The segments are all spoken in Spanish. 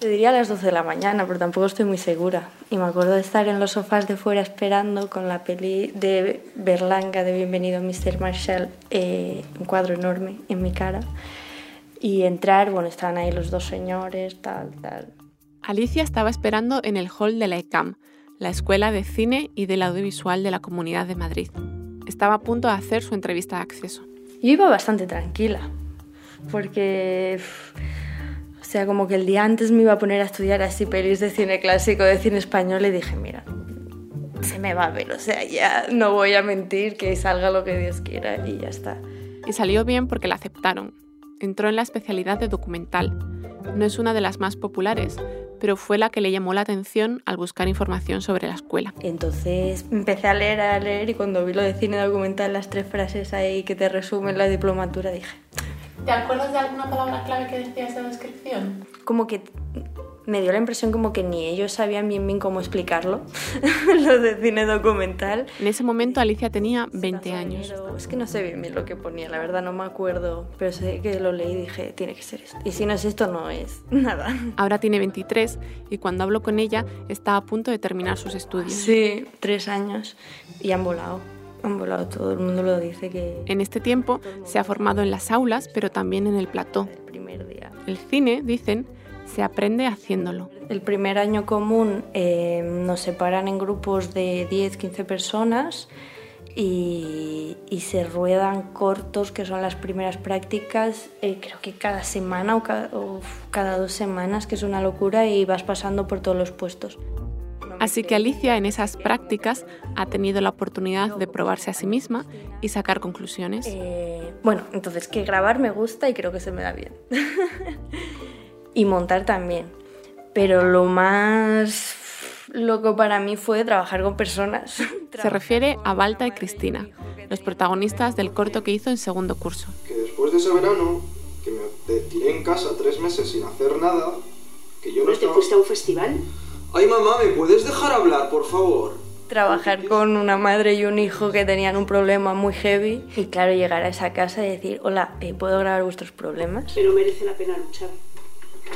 Te diría a las 12 de la mañana, pero tampoco estoy muy segura. Y me acuerdo de estar en los sofás de fuera esperando con la peli de Berlanga de Bienvenido Mr. Marshall, eh, un cuadro enorme en mi cara. Y entrar, bueno, estaban ahí los dos señores, tal, tal. Alicia estaba esperando en el hall de la ECAM, la Escuela de Cine y del Audiovisual de la Comunidad de Madrid. Estaba a punto de hacer su entrevista de acceso. Yo iba bastante tranquila, porque... O sea, como que el día antes me iba a poner a estudiar así pelis de cine clásico, de cine español, y dije, mira, se me va a ver, o sea, ya no voy a mentir, que salga lo que Dios quiera y ya está. Y salió bien porque la aceptaron. Entró en la especialidad de documental. No es una de las más populares, pero fue la que le llamó la atención al buscar información sobre la escuela. Entonces empecé a leer, a leer y cuando vi lo de cine documental, las tres frases ahí que te resumen la diplomatura, dije... ¿Te acuerdas de alguna palabra clave que decía esa descripción? Como que me dio la impresión como que ni ellos sabían bien bien cómo explicarlo, lo de cine documental. En ese momento Alicia tenía 20 años. Es que no sé bien bien lo que ponía, la verdad no me acuerdo, pero sé que lo leí y dije, tiene que ser esto. Y si no es esto, no es nada. Ahora tiene 23 y cuando hablo con ella está a punto de terminar sus estudios. Sí, tres años y han volado. Volado, todo el mundo lo dice que... En este tiempo se ha formado en las aulas, pero también en el plató. El primer día. El cine, dicen, se aprende haciéndolo. El primer año común eh, nos separan en grupos de 10, 15 personas y, y, se ruedan cortos, que son las primeras prácticas, eh, creo que cada semana o cada, o cada dos semanas, que es una locura, y vas pasando por todos los puestos. Así que Alicia en esas prácticas ha tenido la oportunidad de probarse a sí misma y sacar conclusiones. Eh, bueno, entonces que grabar me gusta y creo que se me da bien. y montar también. Pero lo más loco para mí fue trabajar con personas. Se refiere a Balta y Cristina, los protagonistas del corto que hizo en segundo curso. Que después de ese verano, que me tiré en casa tres meses sin hacer nada, que yo no ¿No te fuiste a un festival? Ay, mamá, ¿me puedes dejar hablar, por favor? Trabajar con una madre y un hijo que tenían un problema muy heavy. Y claro, llegar a esa casa y decir, hola, eh, ¿puedo grabar vuestros problemas? Pero merece la pena luchar.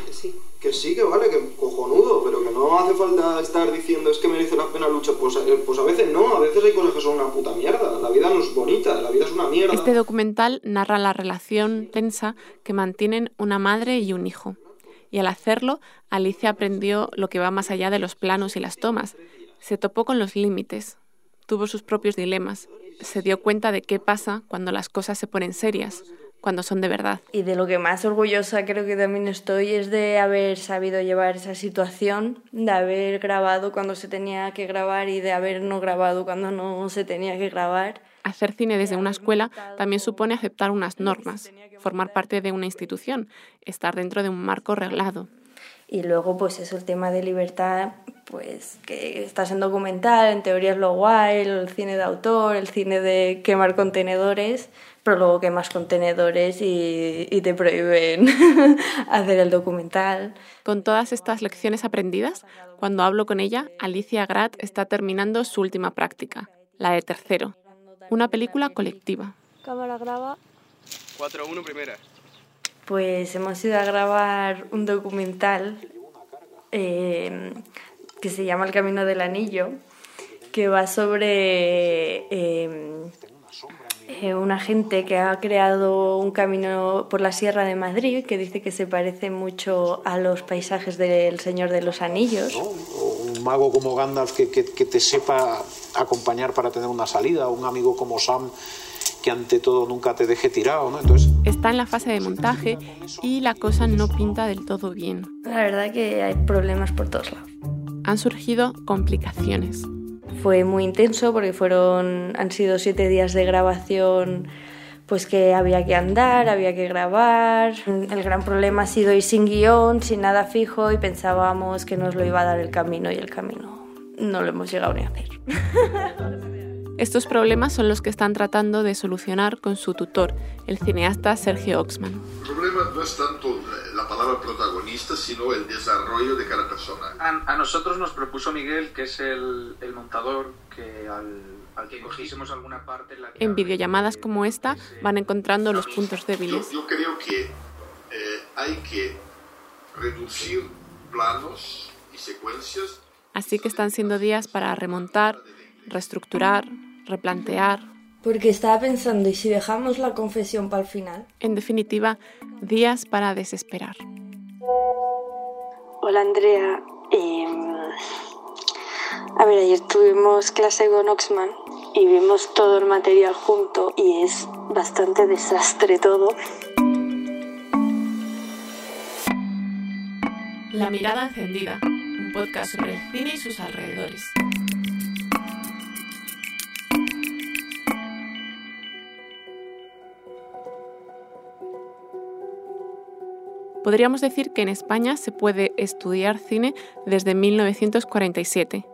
Que sí. Que sí, que vale, que cojonudo, pero que no hace falta estar diciendo es que merece la pena luchar. Pues, eh, pues a veces no, a veces hay cosas que son una puta mierda. La vida no es bonita, la vida es una mierda. Este documental narra la relación tensa que mantienen una madre y un hijo. Y al hacerlo, Alicia aprendió lo que va más allá de los planos y las tomas. Se topó con los límites, tuvo sus propios dilemas, se dio cuenta de qué pasa cuando las cosas se ponen serias, cuando son de verdad. Y de lo que más orgullosa creo que también estoy es de haber sabido llevar esa situación, de haber grabado cuando se tenía que grabar y de haber no grabado cuando no se tenía que grabar. Hacer cine desde una escuela también supone aceptar unas normas, formar parte de una institución, estar dentro de un marco reglado. Y luego, pues eso, el tema de libertad, pues que estás en documental, en teoría es lo guay, el cine de autor, el cine de quemar contenedores, pero luego quemas contenedores y, y te prohíben hacer el documental. Con todas estas lecciones aprendidas, cuando hablo con ella, Alicia Grat está terminando su última práctica, la de tercero, una película colectiva. Cámara graba. 4-1 primera. Pues hemos ido a grabar un documental eh, que se llama El Camino del Anillo, que va sobre eh, eh, una gente que ha creado un camino por la Sierra de Madrid que dice que se parece mucho a los paisajes del Señor de los Anillos. Mago como Gandalf que, que, que te sepa acompañar para tener una salida, un amigo como Sam que ante todo nunca te deje tirado, ¿no? Entonces... Está en la fase de montaje y la cosa no pinta del todo bien. La verdad que hay problemas por todos lados. Han surgido complicaciones. Fue muy intenso porque fueron, han sido siete días de grabación pues que había que andar, había que grabar. El gran problema ha sido ir sin guion, sin nada fijo y pensábamos que nos lo iba a dar el camino y el camino no lo hemos llegado ni a hacer. Estos problemas son los que están tratando de solucionar con su tutor, el cineasta Sergio Oxman. El problema no es tanto la palabra protagonista, sino el desarrollo de cada persona. A, a nosotros nos propuso Miguel, que es el, el montador, que al, al, que cogiésemos alguna parte... En, la en videollamadas como esta van encontrando los puntos débiles. Yo, yo creo que eh, hay que reducir planos y secuencias. Así que están siendo días para remontar, reestructurar, replantear. Porque estaba pensando, ¿y si dejamos la confesión para el final? En definitiva, días para desesperar. Hola Andrea. Em, a ver, ayer tuvimos clase con Oxman y vimos todo el material junto y es bastante desastre todo. La mirada encendida, un podcast sobre el cine y sus alrededores. Podríamos decir que en España se puede estudiar cine desde 1947.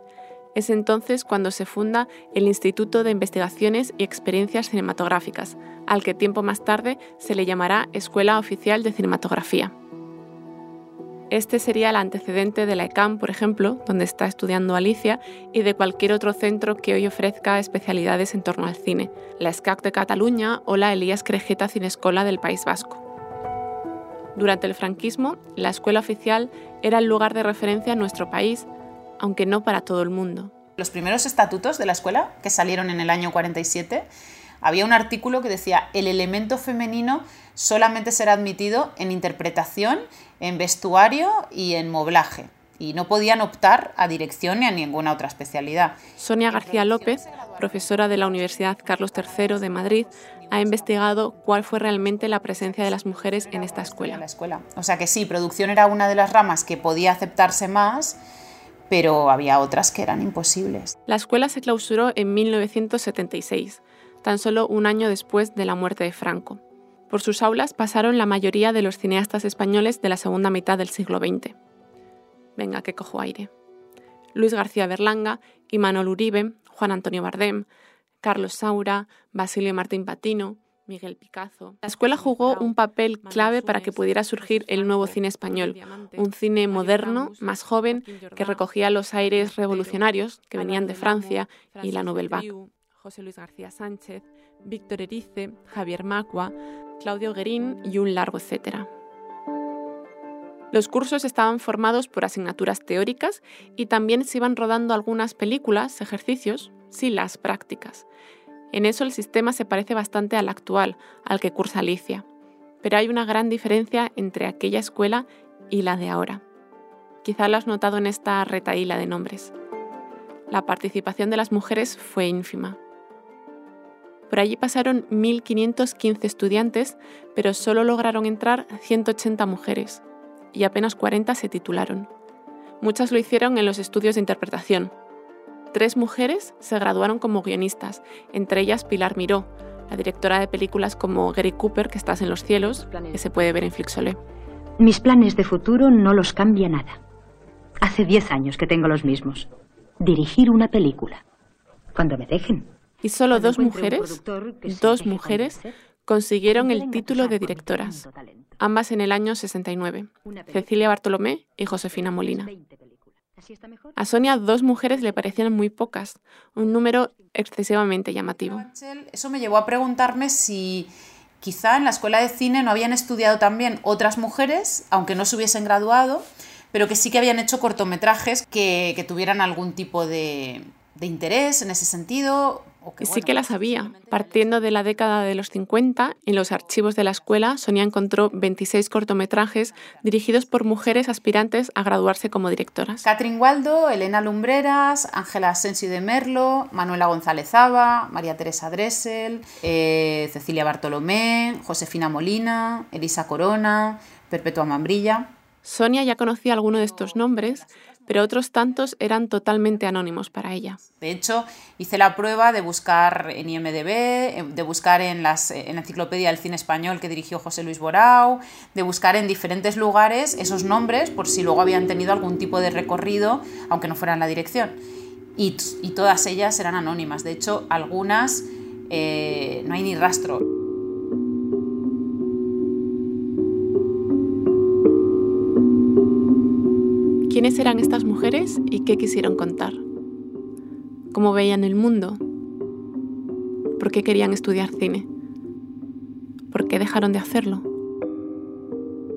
Es entonces cuando se funda el Instituto de Investigaciones y Experiencias Cinematográficas, al que tiempo más tarde se le llamará Escuela Oficial de Cinematografía. Este sería el antecedente de la ECAM, por ejemplo, donde está estudiando Alicia, y de cualquier otro centro que hoy ofrezca especialidades en torno al cine, la SCAC de Cataluña o la Elías Crejeta Cinescola del País Vasco. Durante el franquismo, la escuela oficial era el lugar de referencia en nuestro país, aunque no para todo el mundo. Los primeros estatutos de la escuela, que salieron en el año 47, había un artículo que decía el elemento femenino solamente será admitido en interpretación, en vestuario y en moblaje. Y no podían optar a dirección ni a ninguna otra especialidad. Sonia García López, profesora de la Universidad Carlos III de Madrid, ha investigado cuál fue realmente la presencia de las mujeres en esta escuela. La escuela. O sea que sí, producción era una de las ramas que podía aceptarse más, pero había otras que eran imposibles. La escuela se clausuró en 1976, tan solo un año después de la muerte de Franco. Por sus aulas pasaron la mayoría de los cineastas españoles de la segunda mitad del siglo XX. Venga, que cojo aire. Luis García Berlanga, Imanol Uribe, Juan Antonio Bardem, Carlos Saura, Basilio Martín Patino, Miguel Picazo. La escuela jugó un papel clave para que pudiera surgir el nuevo cine español, un cine moderno, más joven, que recogía los aires revolucionarios que venían de Francia y la Nouvelle Vague. José Luis García Sánchez, Víctor Erice, Javier Macua, Claudio Guerín y un largo etcétera. Los cursos estaban formados por asignaturas teóricas y también se iban rodando algunas películas, ejercicios, sí las prácticas. En eso el sistema se parece bastante al actual, al que cursa Alicia, pero hay una gran diferencia entre aquella escuela y la de ahora. Quizá lo has notado en esta retaíla de nombres. La participación de las mujeres fue ínfima. Por allí pasaron 1.515 estudiantes, pero solo lograron entrar 180 mujeres, y apenas 40 se titularon. Muchas lo hicieron en los estudios de interpretación. Tres mujeres se graduaron como guionistas, entre ellas Pilar Miró, la directora de películas como Gary Cooper, que estás en los cielos, que se puede ver en Flixolé. Mis planes de futuro no los cambia nada. Hace diez años que tengo los mismos. Dirigir una película. Cuando me dejen. Y solo dos mujeres, dos mujeres, consiguieron el título de directoras, ambas en el año 69, Cecilia Bartolomé y Josefina Molina. A Sonia dos mujeres le parecían muy pocas, un número excesivamente llamativo. Eso me llevó a preguntarme si quizá en la escuela de cine no habían estudiado también otras mujeres, aunque no se hubiesen graduado, pero que sí que habían hecho cortometrajes que, que tuvieran algún tipo de, de interés en ese sentido, sí que las había. Partiendo de la década de los 50, en los archivos de la escuela, Sonia encontró 26 cortometrajes dirigidos por mujeres aspirantes a graduarse como directoras. Catherine Waldo, Elena Lumbreras, Ángela Asensio de Merlo, Manuela González Aba, María Teresa Dressel, eh, Cecilia Bartolomé, Josefina Molina, Elisa Corona, Perpetua Mambrilla. Sonia ya conocía alguno de estos nombres, pero otros tantos eran totalmente anónimos para ella. De hecho, hice la prueba de buscar en IMDB, eh, de buscar en, las, en la enciclopedia del cine español que dirigió José Luis Borao, de buscar en diferentes lugares esos nombres por si luego habían tenido algún tipo de recorrido, aunque no fueran la dirección. Y, todas ellas eran anónimas. De hecho, algunas eh, no hay ni rastro. ¿Quiénes eran estas mujeres y qué quisieron contar? ¿Cómo veían el mundo? ¿Por qué querían estudiar cine? ¿Por qué dejaron de hacerlo?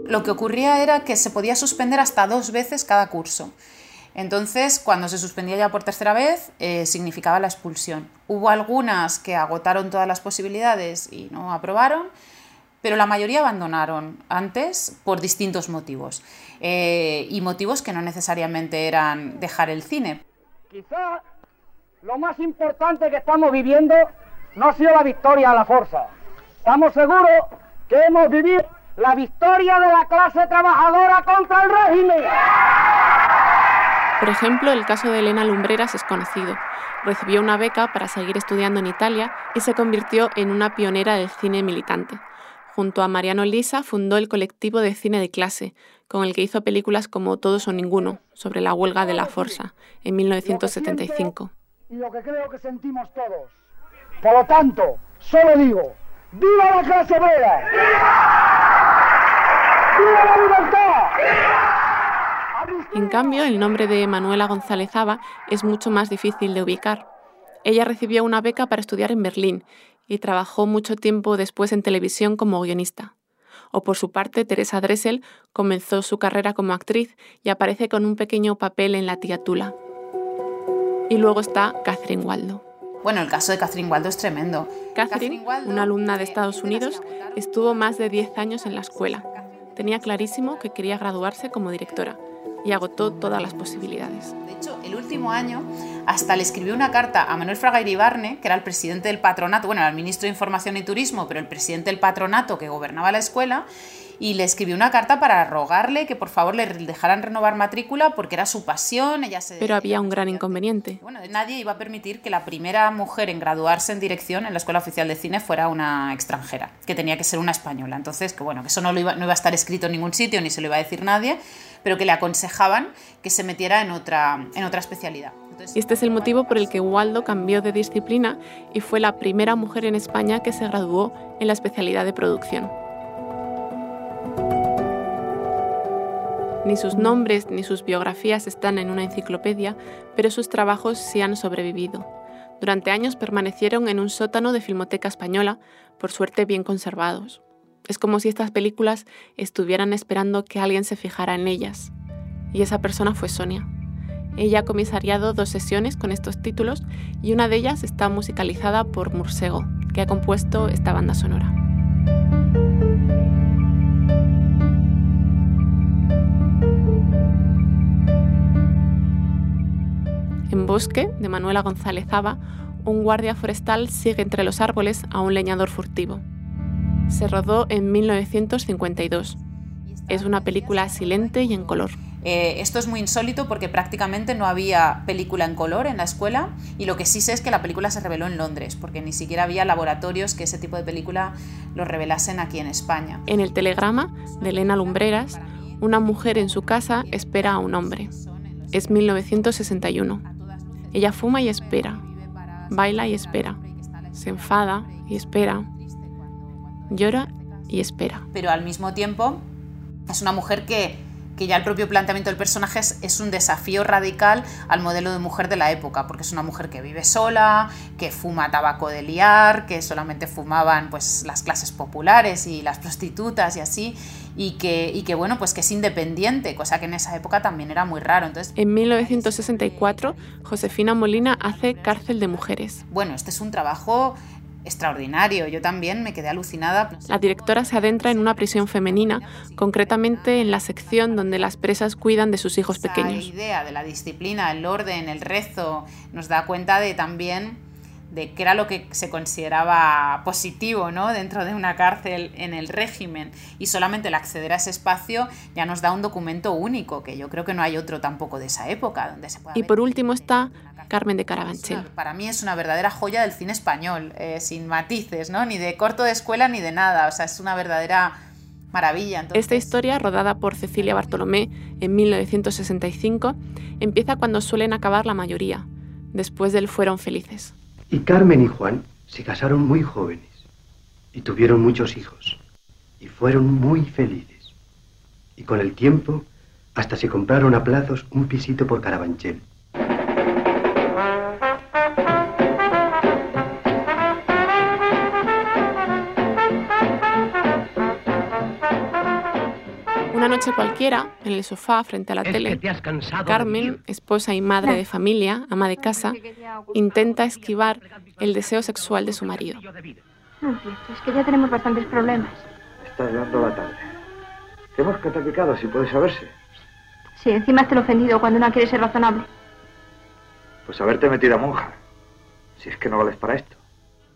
Lo que ocurría era que se podía suspender hasta dos veces cada curso. Entonces, cuando se suspendía ya por tercera vez, eh, significaba la expulsión. Hubo algunas que agotaron todas las posibilidades y no aprobaron, pero la mayoría abandonaron antes por distintos motivos. Eh, y motivos que no necesariamente eran dejar el cine. Quizá lo más importante que estamos viviendo no ha sido la victoria a la fuerza. Estamos seguros que hemos vivido la victoria de la clase trabajadora contra el régimen. Por ejemplo, el caso de Elena Lumbreras es conocido. Recibió una beca para seguir estudiando en Italia y se convirtió en una pionera del cine militante. Junto a Mariano Lisa fundó el colectivo de cine de clase, con el que hizo películas como Todos o Ninguno, sobre la huelga de la Forza, en 1975. Y lo que creo que sentimos todos. Por lo tanto, solo digo, ¡viva la clase obrera! ¡Viva la libertad! En cambio, el nombre de Manuela González Aba es mucho más difícil de ubicar. Ella recibió una beca para estudiar en Berlín y trabajó mucho tiempo después en televisión como guionista. O por su parte, Teresa Dressel comenzó su carrera como actriz y aparece con un pequeño papel en La tía Tula. Y luego está Catherine Waldo. Bueno, el caso de Catherine Waldo es tremendo. Catherine, una alumna de Estados Unidos, estuvo más de 10 años en la escuela. Tenía clarísimo que quería graduarse como directora y agotó todas las posibilidades. De hecho, el último año hasta le escribió una carta a Manuel Fraga Iribarne, que era el presidente del patronato, bueno, era el ministro de Información y Turismo, pero el presidente del patronato que gobernaba la escuela, y le escribió una carta para rogarle que por favor le dejaran renovar matrícula porque era su pasión, ella se Pero había un gran inconveniente. Bueno, nadie iba a permitir que la primera mujer en graduarse en dirección en la Escuela Oficial de Cine fuera una extranjera, que tenía que ser una española. Entonces, que bueno, que eso no, lo iba, no iba a estar escrito en ningún sitio ni se lo iba a decir nadie, pero que le aconsejaban que se metiera en otra, en otra especialidad. Y este es el motivo por el que Waldo cambió de disciplina y fue la primera mujer en España que se graduó en la especialidad de producción. Ni sus nombres ni sus biografías están en una enciclopedia, pero sus trabajos sí han sobrevivido. Durante años permanecieron en un sótano de Filmoteca Española, por suerte bien conservados. Es como si estas películas estuvieran esperando que alguien se fijara en ellas. Y esa persona fue Sonia. Ella ha comisariado dos sesiones con estos títulos y una de ellas está musicalizada por Mursego, que ha compuesto esta banda sonora. En Bosque, de Manuela González Aba, un guardia forestal sigue entre los árboles a un leñador furtivo. Se rodó en 1952. Es una película silente y en color. Eh, esto es muy insólito porque prácticamente no había película en color en la escuela y lo que sí sé es que la película se reveló en Londres porque ni siquiera había laboratorios que ese tipo de película lo revelasen aquí en España. En el telegrama de Elena Lumbreras, una mujer en su casa espera a un hombre. Es 1961. Ella fuma y espera, baila y espera, se enfada y espera, llora y espera. Pero al mismo tiempo es una mujer que, que ya el propio planteamiento del personaje es, un desafío radical al modelo de mujer de la época, porque es una mujer que vive sola, que fuma tabaco de liar, que solamente fumaban pues, las clases populares y las prostitutas y así, y que, y que bueno, pues que es independiente, cosa que en esa época también era muy raro. Entonces, en 1964, Josefina Molina hace Cárcel de Mujeres. Bueno, este es un trabajo extraordinario. Yo también me quedé alucinada. La directora se adentra en una prisión femenina, concretamente en la sección donde las presas cuidan de sus hijos pequeños. La idea de la disciplina, el orden, el rezo, nos da cuenta de también de qué era lo que se consideraba positivo ¿no? dentro de una cárcel en el régimen y solamente el acceder a ese espacio ya nos da un documento único, que yo creo que no hay otro tampoco de esa época donde se Y por último está Carmen de Carabanchel. Para mí es una verdadera joya del cine español, eh, sin matices, ¿no? ni de corto de escuela ni de nada, o sea, es una verdadera maravilla. Esta historia, rodada por Cecilia Bartolomé en 1965, empieza cuando suelen acabar la mayoría, después del Fueron Felices. Y Carmen y Juan se casaron muy jóvenes y tuvieron muchos hijos y fueron muy felices. Y con el tiempo hasta se compraron a plazos un pisito por Carabanchel. Noche cualquiera, en el sofá frente a la tele, Carmen, esposa y madre de familia, ama de casa, intenta esquivar el deseo sexual de su marido. No es cierto, es que ya tenemos bastantes problemas. Estás dando la tarde. ¿Qué hemos calificado, si puede saberse? Sí, encima has ofendido cuando una quiere ser razonable. Pues haberte metido a monja. Si es que no vales para esto.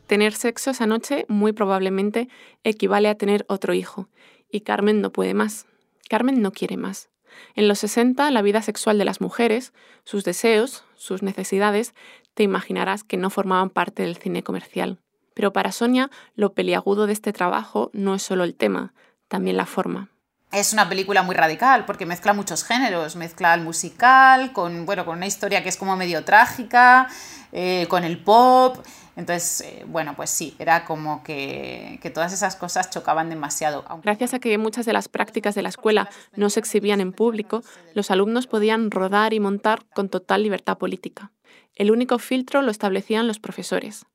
Tener sexo esa noche muy probablemente equivale a tener otro hijo. Y Carmen no puede más. Carmen no quiere más. En los 60, la vida sexual de las mujeres, sus deseos, sus necesidades, te imaginarás que no formaban parte del cine comercial. Pero para Sonia, lo peliagudo de este trabajo no es solo el tema, también la forma. Es una película muy radical porque mezcla muchos géneros, mezcla el musical con, bueno, con una historia que es como medio trágica, eh, con el pop. Entonces, eh, bueno, pues sí, era como que, que, todas esas cosas chocaban demasiado. Gracias a que muchas de las prácticas de la escuela no se exhibían en público, los alumnos podían rodar y montar con total libertad política. El único filtro lo establecían los profesores.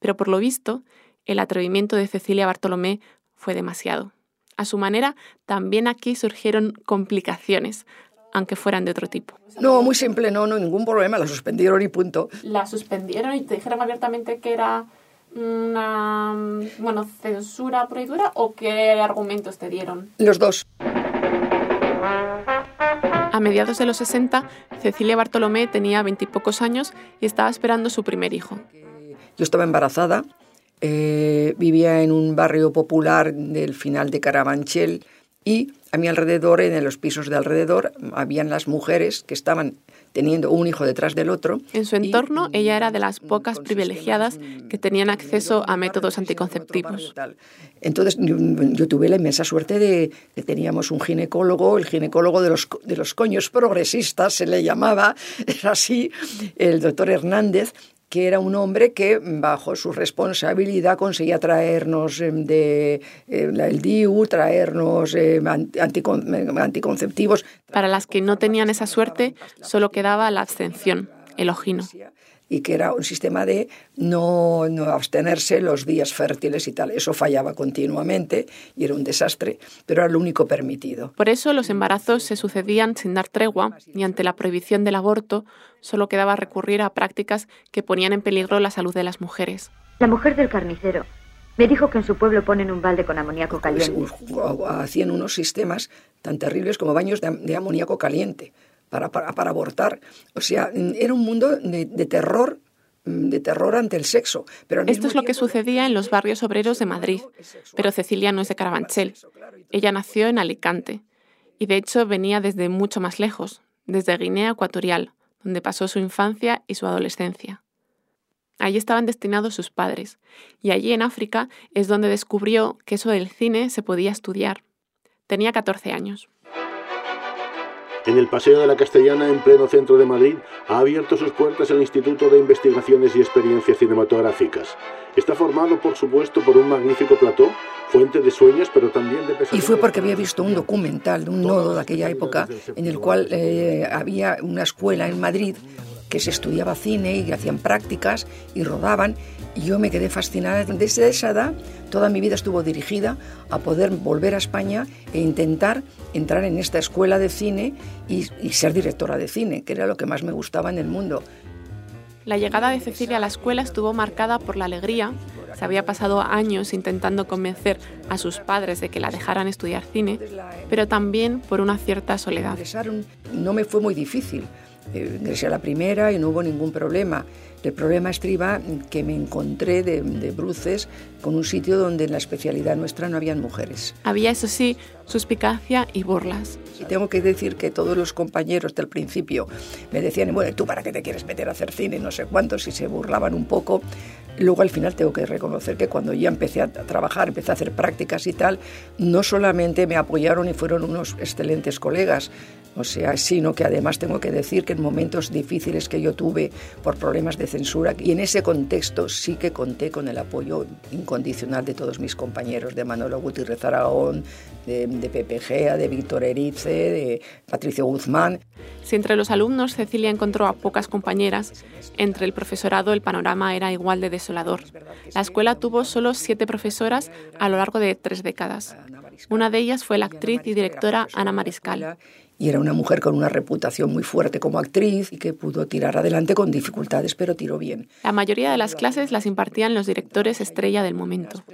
Pero por lo visto, el atrevimiento de Cecilia Bartolomé fue demasiado. A su manera, también aquí surgieron complicaciones, aunque fueran de otro tipo. No, muy simple, no, no, ningún problema, la suspendieron y punto. La suspendieron y te dijeron abiertamente que era una bueno, censura prohibida o qué argumentos te dieron? Los dos. A mediados de los 60, Cecilia Bartolomé tenía veintipocos años y estaba esperando su primer hijo. Yo estaba embarazada eh, vivía en un barrio popular del final de Carabanchel y a mi alrededor, en los pisos de alrededor, habían las mujeres que estaban teniendo un hijo detrás del otro. En su entorno, ella era de las pocas privilegiadas que tenían acceso a métodos anticonceptivos. Entonces, yo, tuve la inmensa suerte de que teníamos un ginecólogo, el ginecólogo de los, de los coños progresistas, se le llamaba, era así, el doctor Hernández, que era un hombre que bajo su responsabilidad conseguía traernos em, de, eh, el DIU, traernos em, anticonceptivos. Para las que no tenían esa suerte, solo quedaba la abstención, el ojino y que era un sistema de no, no, abstenerse los días fértiles y tal. Eso fallaba continuamente y era un desastre, pero era lo único permitido. Por eso los embarazos se sucedían sin dar tregua y ante la prohibición del aborto solo quedaba recurrir a prácticas que ponían en peligro la salud de las mujeres. La mujer del carnicero me dijo que en su pueblo ponen un balde con amoníaco pues, caliente. Hacían unos sistemas tan terribles como baños de amoníaco caliente para, para, abortar. O sea, era un mundo de, terror de terror ante el sexo. Pero Esto es lo que sucedía en los barrios obreros de Madrid, pero Cecilia no es de Carabanchel. Ella nació en Alicante y de hecho venía desde mucho más lejos, desde Guinea Ecuatorial, donde pasó su infancia y su adolescencia. Allí estaban destinados sus padres, y allí en África es donde descubrió que eso del cine se podía estudiar. Tenía 14 años en el Paseo de la Castellana, en pleno centro de Madrid, ha abierto sus puertas el Instituto de Investigaciones y Experiencias Cinematográficas. Está formado, por supuesto, por un magnífico plató, fuente de sueños, pero también de pesadillas. Y fue porque había visto un documental de un nodo de aquella época en el cual eh, había una escuela en Madrid que se estudiaba cine y hacían prácticas y rodaban. Y yo me quedé fascinada. Desde esa edad, toda mi vida estuvo dirigida a poder volver a España e intentar entrar en esta escuela de cine y, y ser directora de cine, que era lo que más me gustaba en el mundo. La llegada de Cecilia a la escuela estuvo marcada por la alegría. Se había pasado años intentando convencer a sus padres de que la dejaran estudiar cine, pero también por una cierta soledad. No me fue muy difícil eh, ingresé a la primera y no hubo ningún problema. El problema estriba que me encontré de, bruces con un sitio donde en la especialidad nuestra no habían mujeres. Había, eso sí, suspicacia y burlas. Y tengo que decir que todos los compañeros del principio me decían, bueno, ¿tú para qué te quieres meter a hacer cine? No sé cuántos, y se burlaban un poco. Luego al final tengo que reconocer que cuando ya empecé a trabajar, empecé a hacer prácticas y tal, no solamente me apoyaron y fueron unos excelentes colegas, o sea, sino que además tengo que decir que en momentos difíciles que yo tuve por problemas de censura, y en ese contexto sí que conté con el apoyo incondicional de todos mis compañeros, de Manolo Gutiérrez Aragón, de, de Pepe Gea, de Víctor Erice, de Patricio Guzmán. Si entre los alumnos Cecilia encontró a pocas compañeras, entre el profesorado el panorama era igual de desolador. La escuela tuvo solo siete profesoras a lo largo de tres décadas. Una de ellas fue la actriz y directora Ana Mariscal. Y era una mujer con una reputación muy fuerte como actriz y que pudo tirar adelante con dificultades, pero tiró bien. La mayoría de las clases las impartían los directores estrella del momento.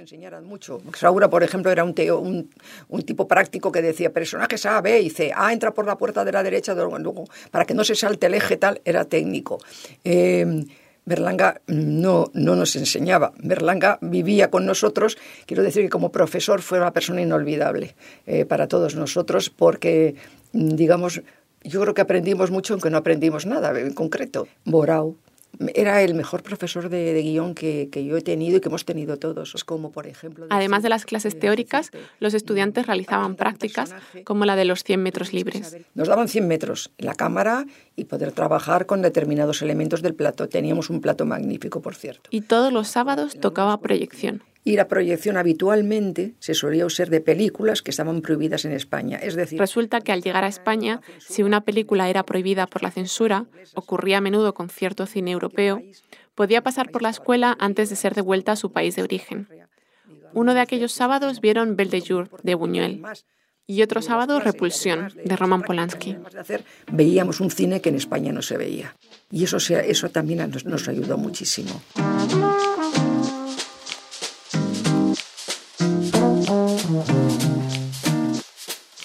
Saura, por ejemplo, era un, teo, un, un, tipo práctico que decía personajes A, B y C. A entra por la puerta de la derecha, luego, para que no se salte el eje tal, era técnico. Eh, Berlanga no, no nos enseñaba. Berlanga vivía con nosotros. Quiero decir que como profesor fue una persona inolvidable eh, para todos nosotros porque, digamos, yo creo que aprendimos mucho aunque no aprendimos nada en concreto. Borau, era el mejor profesor de, de guion que, que, yo he tenido y que hemos tenido todos. Como por ejemplo. Además de las clases teóricas, los estudiantes realizaban prácticas como la de los 100 metros libres. Nos daban 100 metros en la cámara y poder trabajar con determinados elementos del plato. Teníamos un plato magnífico, por cierto. Y todos los sábados tocaba proyección y la proyección habitualmente se solía usar de películas que estaban prohibidas en España. Es decir, resulta que al llegar a España, si una película era prohibida por la censura, ocurría a menudo con cierto cine europeo, podía pasar por la escuela antes de ser devuelta a su país de origen. Uno de aquellos sábados vieron Belle de Jour de Buñuel y otro sábado Repulsión de Roman Polanski. Veíamos un cine que en España no se veía y eso, eso también nos, nos ayudó muchísimo.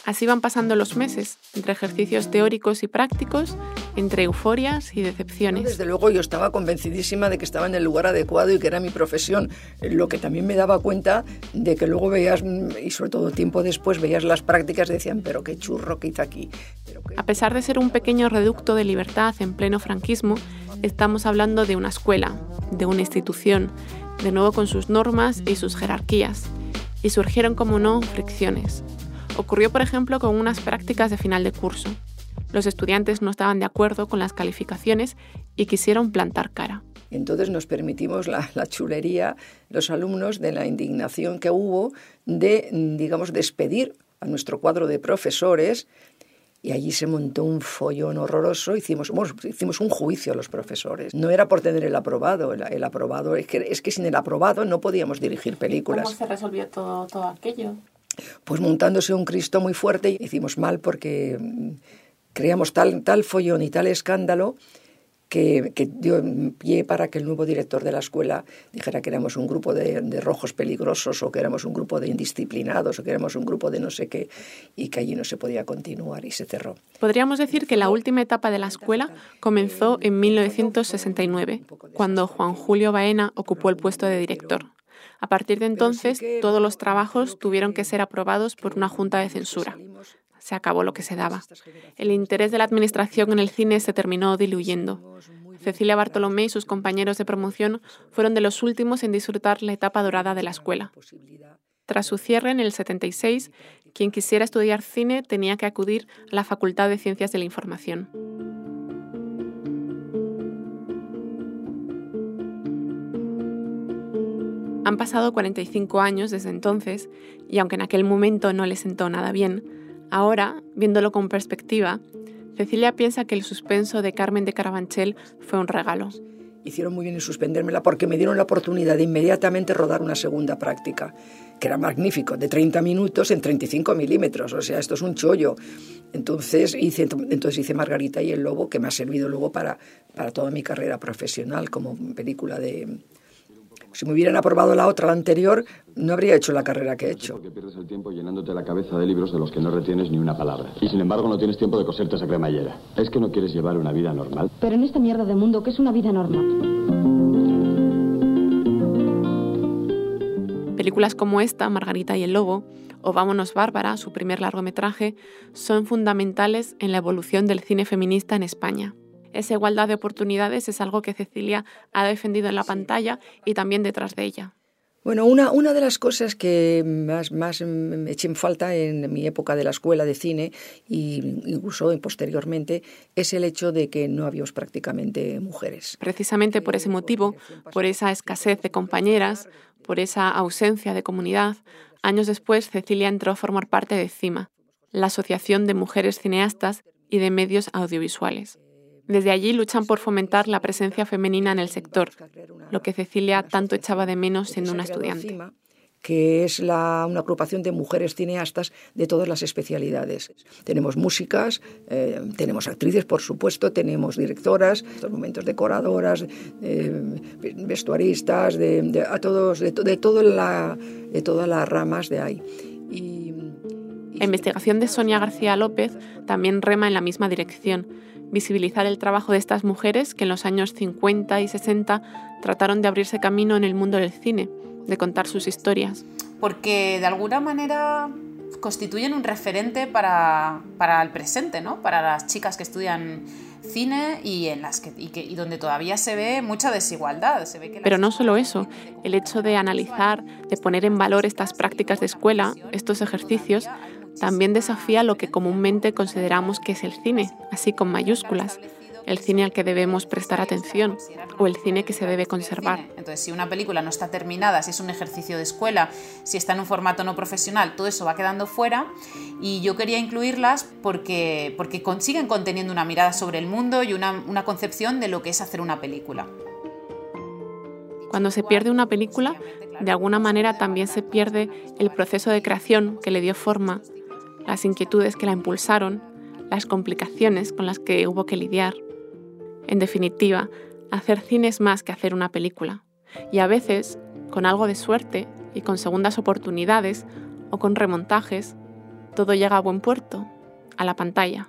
Así van pasando los meses, entre ejercicios teóricos y prácticos, entre euforias y decepciones. Desde luego yo estaba convencidísima de que estaba en el lugar adecuado y que era mi profesión, lo que también me daba cuenta de que luego veías, y sobre todo tiempo después, veías las prácticas y decían, pero qué churro que hice aquí. A pesar de ser un pequeño reducto de libertad en pleno franquismo, estamos hablando de una escuela, de una institución, de nuevo con sus normas y sus jerarquías. Y surgieron, como no, fricciones, Ocurrió, por ejemplo, con unas prácticas de final de curso. Los estudiantes no estaban de acuerdo con las calificaciones y quisieron plantar cara. Entonces nos permitimos la, la, chulería, los alumnos, de la indignación que hubo de, digamos, despedir a nuestro cuadro de profesores y allí se montó un follón horroroso. Hicimos, bueno, hicimos un juicio a los profesores. No era por tener el aprobado, el, el aprobado, es que, es que sin el aprobado no podíamos dirigir películas. ¿Cómo se resolvió todo, todo aquello? Pues montándose un Cristo muy fuerte, hicimos mal porque mm, creamos tal, tal follón y tal escándalo que, dio pie para que el nuevo director de la escuela dijera que éramos un grupo de, de, rojos peligrosos o que éramos un grupo de indisciplinados o que éramos un grupo de no sé qué y que allí no se podía continuar y se cerró. Podríamos decir que la última etapa de la escuela comenzó en 1969, cuando Juan Julio Baena ocupó el puesto de director. A partir de entonces, todos los trabajos tuvieron que ser aprobados por una junta de censura. Se acabó lo que se daba. El interés de la administración en el cine se terminó diluyendo. Cecilia Bartolomé y sus compañeros de promoción fueron de los últimos en disfrutar la etapa dorada de la escuela. Tras su cierre en el 76, quien quisiera estudiar cine tenía que acudir a la Facultad de Ciencias de la Información. Han pasado 45 años desde entonces y aunque en aquel momento no le sentó nada bien, ahora, viéndolo con perspectiva, Cecilia piensa que el suspenso de Carmen de Carabanchel fue un regalo. Hicieron muy bien en suspendérmela porque me dieron la oportunidad de inmediatamente rodar una segunda práctica, que era magnífico, de 30 minutos en 35 milímetros, o sea, esto es un chollo. Entonces hice, entonces hice Margarita y el Lobo, que me ha servido luego para, para toda mi carrera profesional como película de, si me hubieran aprobado la otra, la anterior, no habría hecho la carrera que he hecho. Porque pierdes el tiempo llenándote la cabeza de libros de los que no retienes ni una palabra. Y sin embargo no tienes tiempo de coserte esa cremallera. ¿Es que no quieres llevar una vida normal? Pero en esta mierda de mundo, ¿qué es una vida normal? Películas como esta, Margarita y el Lobo, o Vámonos Bárbara, su primer largometraje, son fundamentales en la evolución del cine feminista en España esa igualdad de oportunidades es algo que Cecilia ha defendido en la pantalla y también detrás de ella. Bueno, una, una de las cosas que más, más me eché en falta en mi época de la escuela de cine y incluso posteriormente es el hecho de que no habíamos prácticamente mujeres. Precisamente por ese motivo, por esa escasez de compañeras, por esa ausencia de comunidad, años después Cecilia entró a formar parte de CIMA, la Asociación de Mujeres Cineastas y de Medios Audiovisuales. Desde allí luchan por fomentar la presencia femenina en el sector, lo que Cecilia tanto echaba de menos siendo una estudiante. que es la, una agrupación de mujeres cineastas de todas las especialidades. Tenemos músicas, eh, tenemos actrices, por supuesto, tenemos directoras, en estos momentos decoradoras, eh, vestuaristas, de, a todos, de, de, todo la, de todas las ramas de ahí. Y, la investigación de Sonia García López también rema en la misma dirección, visibilizar el trabajo de estas mujeres que en los años 50 y 60 trataron de abrirse camino en el mundo del cine, de contar sus historias. Porque de alguna manera constituyen un referente para, para el presente, ¿no? Para las chicas que estudian cine y en las que y, que, y donde todavía se ve mucha desigualdad. Se ve que Pero no solo eso, el hecho de analizar, de poner en valor estas prácticas de escuela, estos ejercicios, también desafía lo que comúnmente consideramos que es el cine, así con mayúsculas, el cine al que debemos prestar atención o el cine que se debe conservar. Entonces, si una película no está terminada, si es un ejercicio de escuela, si está en un formato no profesional, todo eso va quedando fuera y yo quería incluirlas porque, porque siguen conteniendo una mirada sobre el mundo y una, una concepción de lo que es hacer una película. Cuando se pierde una película, de alguna manera también se pierde el proceso de creación que le dio forma, las inquietudes que la impulsaron, las complicaciones con las que hubo que lidiar. En definitiva, hacer cine es más que hacer una película. Y a veces, con algo de suerte y con segundas oportunidades o con remontajes, todo llega a buen puerto, a la pantalla.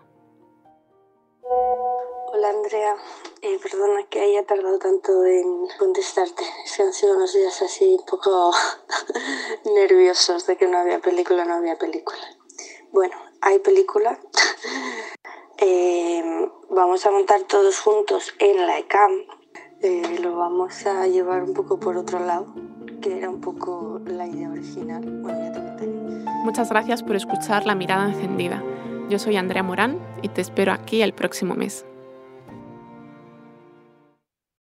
Hola Andrea, eh, perdona que haya tardado tanto en contestarte. Es han sido unos días así un poco nerviosos de que no había película, no había película. Bueno, hay película. eh, vamos a montar todos juntos en la ECAM. Eh, lo vamos a llevar un poco por otro lado, que era un poco la idea original. Bueno, ya te contaré. Muchas gracias por escuchar La Mirada Encendida. Yo soy Andrea Morán y te espero aquí el próximo mes.